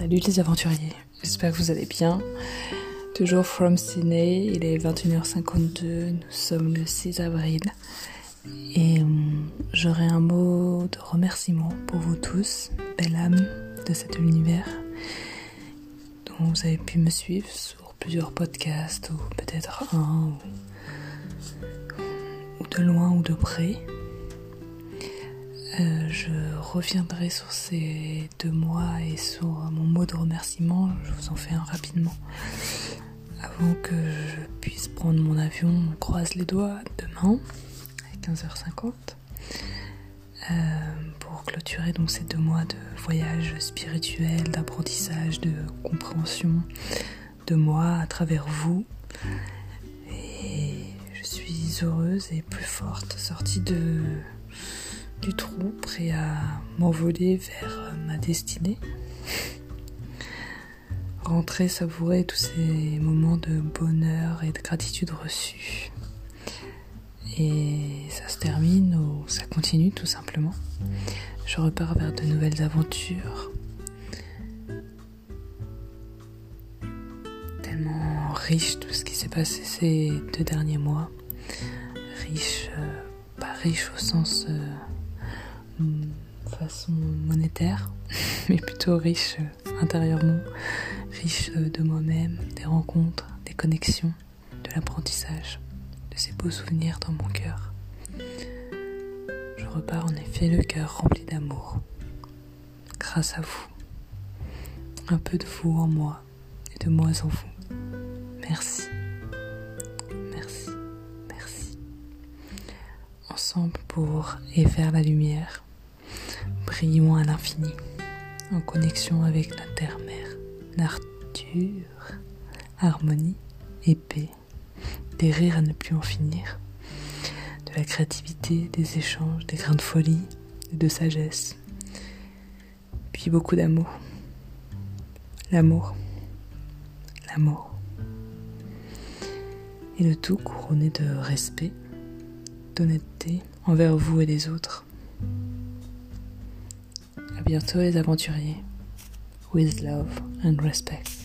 Salut les aventuriers, j'espère que vous allez bien. Toujours from Sydney, il est 21h52, nous sommes le 6 avril. Et hum, j'aurai un mot de remerciement pour vous tous, belle âme de cet univers, dont vous avez pu me suivre sur plusieurs podcasts, ou peut-être un, ou de loin ou de près. Euh, je reviendrai sur ces deux mois et sur mon mot de remerciement. Je vous en fais un rapidement. Avant que je puisse prendre mon avion, on croise les doigts demain à 15h50 euh, pour clôturer donc ces deux mois de voyage spirituel, d'apprentissage, de compréhension de moi à travers vous. Et je suis heureuse et plus forte, sortie de du trou, prêt à m'envoler vers ma destinée. Rentrer, savourer tous ces moments de bonheur et de gratitude reçus. Et ça se termine ou ça continue tout simplement. Je repars vers de nouvelles aventures. Tellement riche tout ce qui s'est passé ces deux derniers mois. Riche, euh, pas riche au sens... Euh, façon monétaire, mais plutôt riche euh, intérieurement, riche euh, de moi-même, des rencontres, des connexions, de l'apprentissage, de ces beaux souvenirs dans mon cœur. Je repars en effet le cœur rempli d'amour, grâce à vous. Un peu de vous en moi et de moi en vous. Merci. Merci. Merci. Ensemble pour et faire la lumière brillons à l'infini, en connexion avec la terre-mère, nature, harmonie et paix, des rires à ne plus en finir, de la créativité, des échanges, des grains de folie et de sagesse, puis beaucoup d'amour. L'amour, l'amour. Et le tout couronné de respect, d'honnêteté envers vous et les autres bientôt les aventuriers. With love and respect.